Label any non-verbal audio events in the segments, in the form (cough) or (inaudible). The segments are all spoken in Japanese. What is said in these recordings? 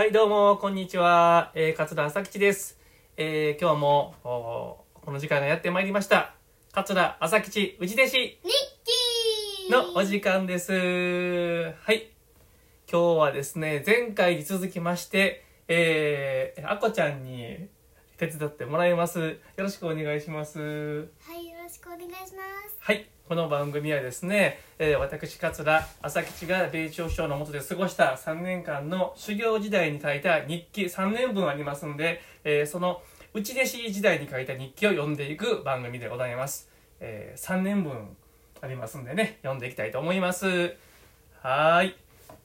はい、どうも、こんにちは。えー、桂朝吉です。えー、今日も、おこの時間がやってまいりました。桂朝吉、内弟子ニッキーのお時間です。はい。今日はですね、前回に続きまして、えー、あこちゃんに手伝ってもらいます。よろしくお願いします。はい、よろしくお願いします。はい。この番組はですね、えー私、桂朝吉が米朝首相の下で過ごした3年間の修行時代に書いた日記3年分ありますので、えーその内弟子時代に書いた日記を読んでいく番組でございます。え3年分ありますんでね、読んでいきたいと思います。はーい。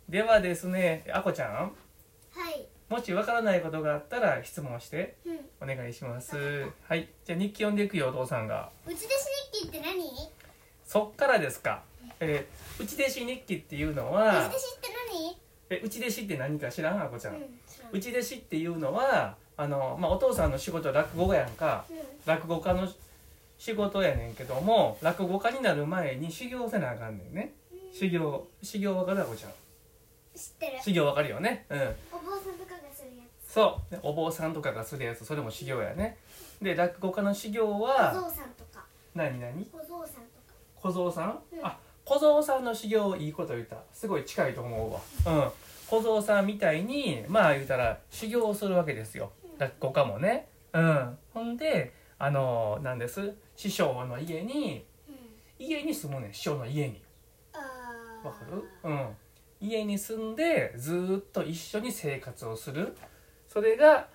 ではですね、あこちゃん、はい。もしわからないことがあったら質問してうん。お願いします。はい。じゃあ日記読んでいくよ、お父さんが。内弟子日記って何？そっからですか。えー、内弟子日記っていうの内は弟子って何？え内弟子って何か知らんあこちゃん、うん、知らん。内弟子っていうのはあの、まあ、お父さんの仕事は落語家やんかうん。落語家の仕事やねんけども落語家になる前に修行せなあかんねんね修行修行わかるあこちゃん？知ってる。修行わかるよねうんお坊さんとかがするやつ。そうでお坊さんとかがするやつそれも修行やねで落語家の修行小は僧さんとか。何何？小僧さん。小僧さん、うん。あ小僧さんの修行いいこと言った。すごい近いと思うわ。うん。小僧さんみたいにまあ言うたら修行をするわけですよ。落語家もね。うん。ほんであのなんです？師匠の家にうん。家に住むねん。師匠の家に。わかる？うん。家に住んでずーっと一緒に生活をする。それが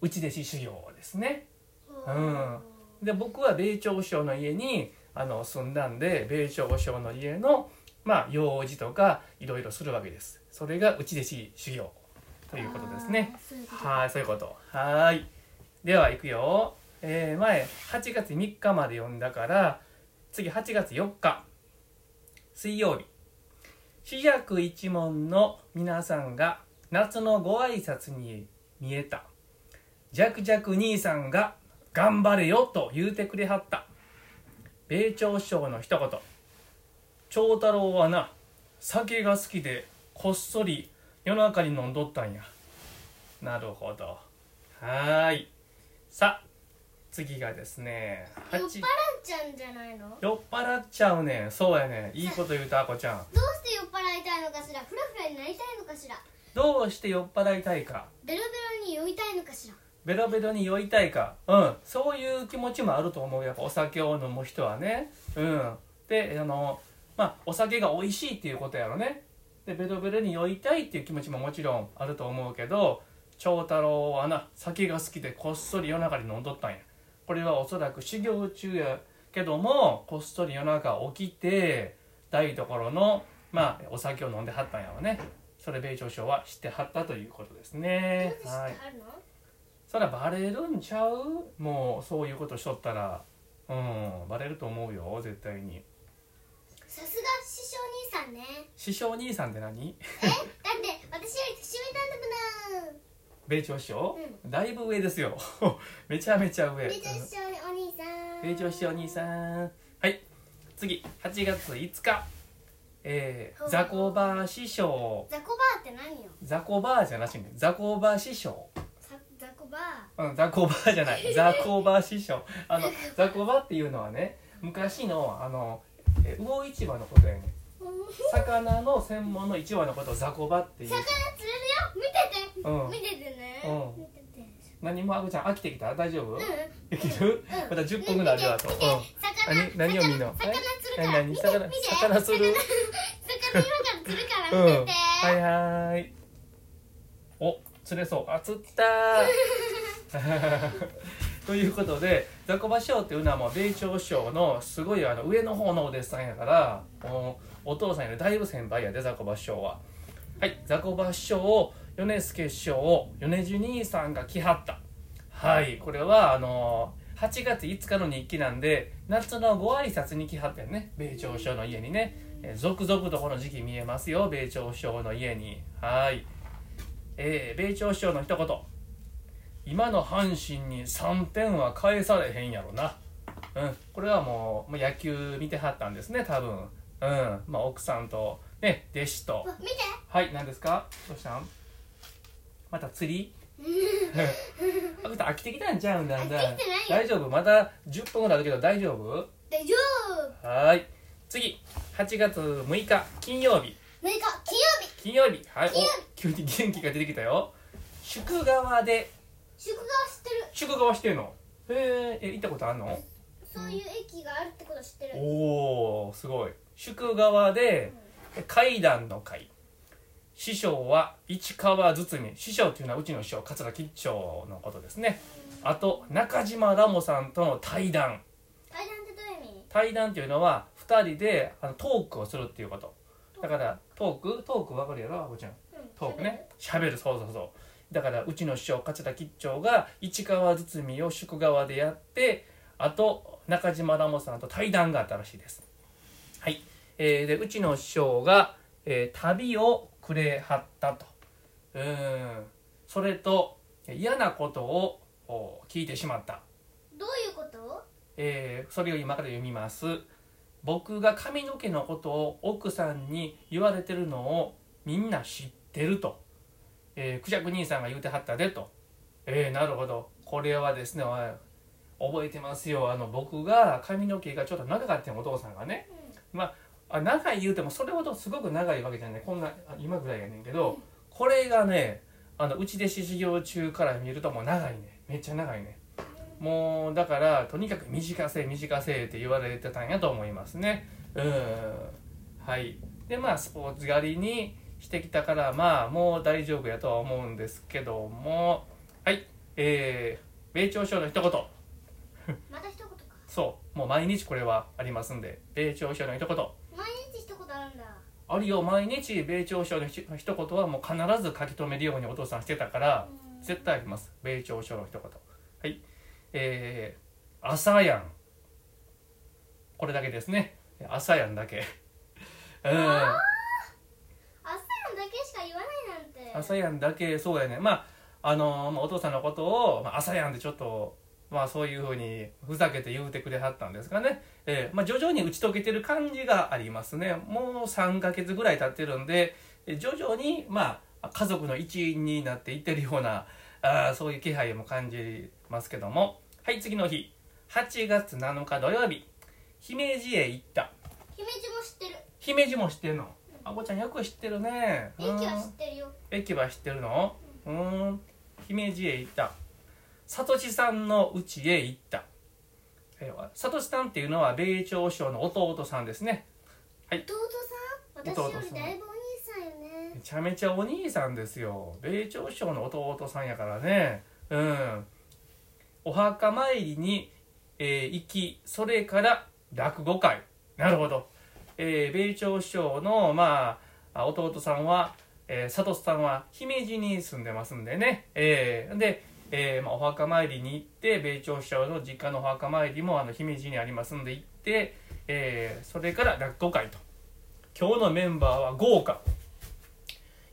内弟子修行ですね。ほうん。で僕は米朝首相の家にあの住んだんで米朝首相の家のまあ用事とかいろいろするわけです。それが内弟子修行ということですね。はいそういうこと。はい。では行くよ、えー前8月3日まで読んだから次8月4日。水曜日。四尺一門の皆さんが夏のご挨拶に見えた。ジャクジャク兄さんが頑張れよと言うてくれはった米朝首相の一言長太郎はな酒が好きでこっそり夜中に飲んどったんや。なるほど。はーい。さあ次がですね酔っ払っ8ちゃうんじゃないの？酔っ払っちゃうねん。そうやねん。いいこと言うたあこちゃん。どうして酔っ払いたいのかしら？フラフラになりたいのかしら？どうして酔っ払いたいか。ベロベロに酔いたいのかしら？ベロベロに酔いたいか。うん。そういう気持ちもあると思う。やっぱお酒を飲む人はね。うん。であのまあお酒が美味しいっていうことやろね。でベロベロに酔いたいっていう気持ちももちろんあると思うけど長太郎はな酒が好きでこっそり夜中に飲んどったんや。これはおそらく修行中やけどもこっそり夜中起きて台所のまあお酒を飲んではったんやろね。それ米朝首相は知ってはったということですね。して知ってはいそらバレるんちゃう？もうそういうことしとったら。うんバレると思うよ絶対に。さすが師匠兄さんね。師匠兄さんって何？え？だって私より年上なんだもん。米朝首相、だいぶ上ですよ。(laughs) めちゃめちゃ上。めちゃ師匠お兄さん。米朝首相兄さん。はい。次8月5日。えー、ザコバ師匠。ザコバーって何よ？ザコバーじゃなしね。ザコバ師匠バうん、ザコバー (laughs) じゃない。ザコバ師匠。あのザコバっていうのはね昔のあのえ魚市場のことやね。ーうん。魚の専門の市場のことをザコバっていう。魚釣れるよ。うん見てて。見ててね。うん。見てて。何もあぐちゃん飽きてきた？大丈夫、うん。できる、うん。まだ10分ぐらいあるよあと、うん、魚何何を見んの？魚え？釣るから。何見て魚見て。魚釣る？魚今から釣るから。うん。見てて。はいはーい。お釣れそう。あ釣った。ー (laughs) ということでザコバ師匠っていうのはもう米朝首相のすごいあの上の方のお弟子さんやからおお父さんよりだいぶ先輩やでザコバ師匠は。はいザコバ師匠を米助師匠を米寿兄さんが来はった。はいこれはあの8月5日の日記なんで夏のご挨拶に来はったよね。米朝首相の家にね。えー続々とこの時期見えますよ米朝首相の家に。はいえー米朝首相の一言。今の阪神に3点は返されへんやろな。うん。これはもうもう野球見てはったんですね多分。うん。まあ奥さんとね弟子と。わ見て。はい何ですか？どうしたん？また釣り？(laughs) あ飽きてきたんちゃうんだんだん。飽きてきてないよ。大丈夫？まだ10分ぐらいあるけど大丈夫？大丈夫。はーい。次。8月6日金曜日。6日金曜日金曜日。はい。お急に元気が出てきたよ。宿川で。宿川知ってる。宿川してんの？へええ行ったことあんの？そういう駅があるってこと知ってる。おおすごい。宿川で階段の会師匠は市川堤。師匠っていうのはうちの師匠桂吉兆のことですね。あと中島ラモさんとの対談。階段ってどういう意味？対談っていうのは2人であのトークをするっていうこと。だからトーク？トーク分かるやろあこちゃん。トークね。喋る。そうそうそう。だからうちの師匠桂吉兆が市川堤を宿川でやってあと中島ラモさんと対談があったらしいです。はい、えーでうちの師匠が、えー旅をくれはったと。うーん。それと嫌なことをお聞いてしまった。どういうこと？えーそれを今から読みます僕が髪の毛のことを奥さんに言われてるのをみんな知ってると、えー、クジャク兄さんが言うてはったでと。えー、なるほど。これはですね覚えてますよ。あの僕が髪の毛がちょっと長かったよお父さんがね、まああ長い言うてもそれほどすごく長いわけじゃない。こんなあ今ぐらいやねんけどこれがねあのうち弟子修行中から見るともう長いね。めっちゃ長いねもうだからとにかく短せ短せって言われてたんやと思いますね。うん。はい。でまあスポーツ狩りにしてきたからまあもう大丈夫やとは思うんですけども。はい。えー、米朝省の一言。(laughs) また一言か。そう。もう毎日これはありますんで。米朝省の一言。毎日一言あるんだ。あるよ。毎日米朝省のひ一言はもう必ず書き留めるようにお父さんしてたからうん。絶対あります。米朝省の一言。はいえー、朝やん。これだけですね。朝やんだけ。うん。朝やんだけしか言わないなんて。朝やんだけそうやね。まああのまあお父さんのことを、まあ、朝やんってちょっとまあそういうふうにふざけて言うてくれはったんですかね、えーまあ、徐々に打ち解けてる感じがありますね。もう3ヶ月ぐらい経ってるんでえー徐々にまあ家族の一員になっていってるようなあーそういう気配も感じますけども。はい次の日。8月7日土曜日。姫路へ行った。姫路も知ってる。姫路も知ってるの？あこちゃんよく知ってるね。駅はうん知ってるよ。駅は知ってるの？うーん。姫路へ行った。サトシさんの家へ行った。えーサトシさんっていうのは米朝省の弟さんですね。弟さん。私よりだいぶお兄さんよね。めちゃめちゃお兄さんですよ。米朝省の弟さんやからね。うんお墓参りに、えー行きそれから落語会。なるほど、えー米朝省のまあ弟さんは、えー、サトシさんは姫路に住んでますんでね、えーで、えーまあ、お墓参りに行って米朝省の実家のお墓参りもあの姫路にありますんで行って、えーそれから落語会と。今日のメンバーは豪華。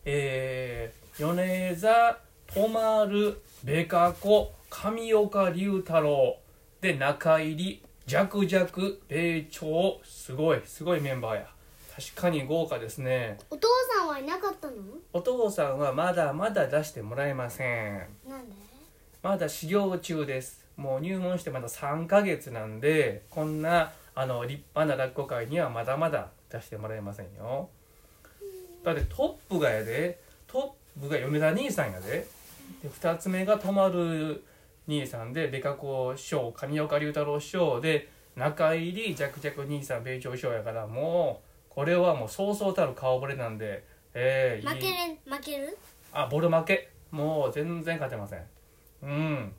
えー、米座泊丸ベカ子上岡龍太郎で中入り弱弱米朝すごいすごいメンバーや確かに豪華ですね。お父さんはいなかったの？お父さんはまだまだ出してもらえません。なんで？まだ修行中です。もう入門してまだ3ヶ月なんでこんなあの立派な落語会にはまだまだ出してもらえませんよ。だってトップがやで。トップが米田兄さんやで。で2つ目が泊まる兄さんでベカ子師匠上岡龍太郎師匠で中入り弱々兄さん米朝師匠やからもうこれはもうそうそうたる顔ぶれなんでええ負けれん負ける？あボル負けもう全然勝てません。うん。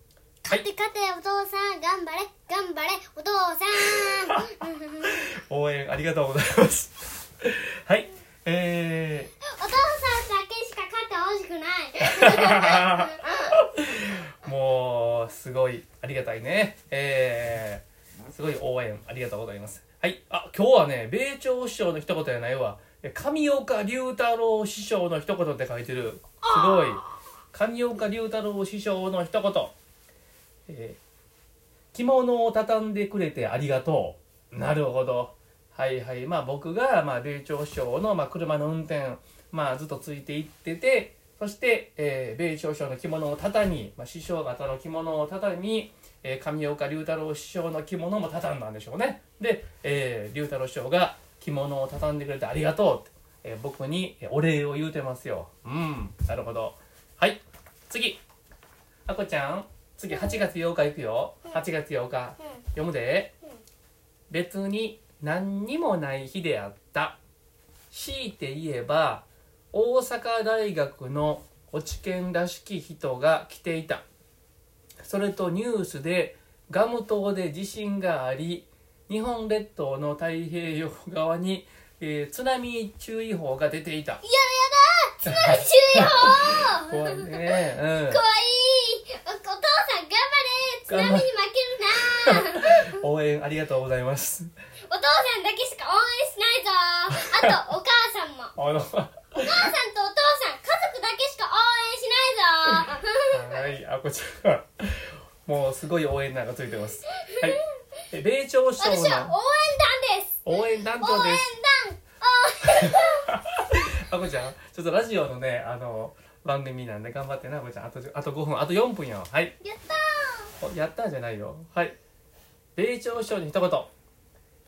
勝って勝てお父さん頑張れ頑張れお父さん。応援ありがとうございます。(laughs) はい。えお父さんだけしか勝ってほしくない。ー、(laughs) もうすごいありがたいね。えー、すごい応援ありがとうございます。はい。あ今日はね米朝師匠の一言やないわ。え上岡龍太郎師匠の一言って書いてる。すごい。上岡龍太郎師匠の一言。えー着物を畳んでくれてありがとう。なるほど。はいはい。まあ僕が、まあ、米朝師匠の、まあ、車の運転、まあ、ずっとついていっててそして、えー、米朝師匠の着物を畳み、まあ、師匠方の着物を畳み、えー上岡龍太郎師匠の着物も畳んだんでしょうね。で、えー、龍太郎師匠が着物を畳んでくれてありがとうって、えー僕にお礼を言うてますよ。うんなるほど。はい次。あこちゃん次8月8日行くよ。8月8日。読むで。うん。別に何にもない日であった。強いて言えば大阪大学の落ち研らしき人が来ていた。それとニュースでガム島で地震があり日本列島の太平洋側に、えー津波注意報が出ていた。やだやだ津波注意報。怖い。ね、うん。怖い。おお父さん頑張れ。津波に負けるな。(laughs) 応援ありがとうございます。お父さんだけしか応援しないぞ。あとお母さんも。(laughs) あのお母さんとお父さん家族だけしか応援しないぞはい、あこちゃんはもうすごい応援団がついてます。はい、え米朝首相私はの応援団です応援応援団長です。団あこちゃん、ちょっとラジオのね、あの番組なんで頑張ってな、あこちゃん。あとあと5分、あと4分よ。はい、やったおやったんじゃないよ。はい、米朝首相に一言。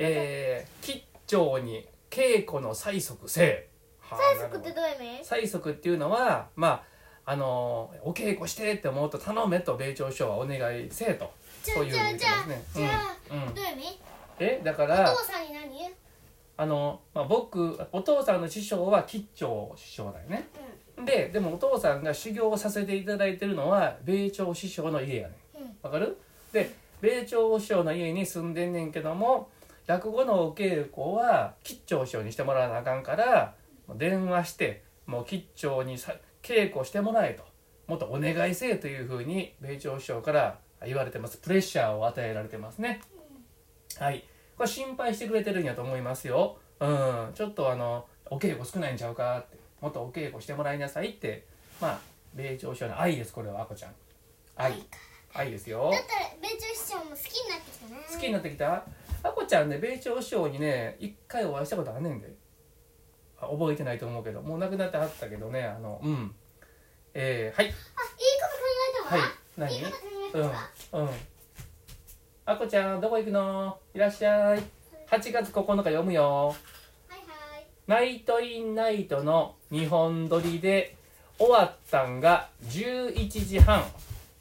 えー、吉兆に稽古の催促せえ。はあー最速ってどういう意味？催促っていうのはまああのお稽古してって思うと頼めと米朝首相はお願いせえと。そういう意味ですね。じゃあうん。うん。どういう意味？えだかおら父さんに何？あの、まあ、僕お父さんの師匠は吉兆師匠だよね。ででもお父さんが修行をさせていただいてるのは米朝師匠の家やねうん。ん。わかる？で米朝師匠の家に住んでんねんけども落語のお稽古は吉兆師匠にしてもらわなあかんから電話してもう吉兆にさ稽古してもらえと。もっとお願いせえというふうに米朝師匠から言われてます。プレッシャーを与えられてますね。はい。これ心配してくれてるんやと思いますよ。うん。ちょっとあのお稽古少ないんちゃうかって。もっとお稽古してもらいなさいって。まあ米朝師匠の愛ですこれはあこちゃん。愛。愛ですよ。だったら米朝師匠も好きになってきたね好きになってきた？あこちゃんね米朝師匠にね一回お会いしたことあんねんで。あ覚えてないと思うけど。もう亡くなってはったけどね。あのうん。えー、はい。あいいこと考えたわ。はい。何？いいこと考えたうん。わうん。あこちゃんどこ行くの？いらっしゃい。8月9日読むよ。はいはい。ナイト・イン・ナイトの2本撮りで終わったんが11時半。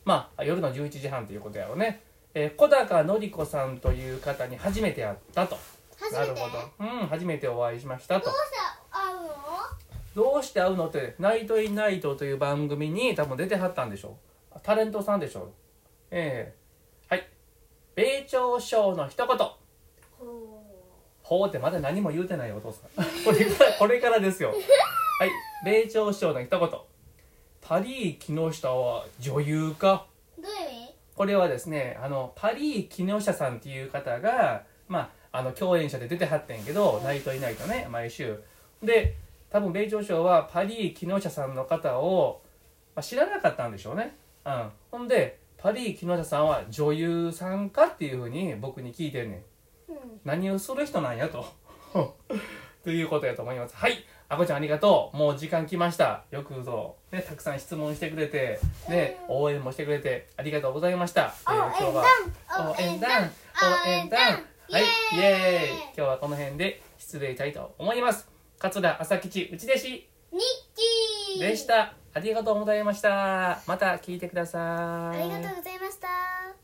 まあ夜の11時半ということやろうね、えー小高典子さんという方に初めて会ったと。初めて？なるほど。うん初めてお会いしましたと。どうして会うのどうして会うのって「ナイト・イン・ナイト」という番組に多分出てはったんでしょう。タレントさんでしょう。ええ。はい。米朝首相の一言。ほほうってまだ何も言うてないよお父さん。(laughs) これからこれからですよ。はい。米朝首相の一言。パリー木下は女優か？これはですねあのパリー木下さんっていう方がまああの共演者で出てはってんけど「ナイト・イナイトね」毎週。で多分米朝首相はパリー木下さんの方を、まあ、知らなかったんでしょうね、うん、ほんでパリー木下さんは女優さんかっていうふうに僕に聞いてんねん。うん。何をする人なんやと。(laughs) ということやと思います。はい。あこちゃんありがとう。もう時間来ました。よくぞ、ね、たくさん質問してくれて、ね、応援もしてくれてありがとうございました、えー応援団応援団応援団はい。イエーイ。今日はこの辺で失礼したいと思います桂朝吉内弟子。ニッキーでした。ありがとうございました。また聞いてください。ありがとうございました。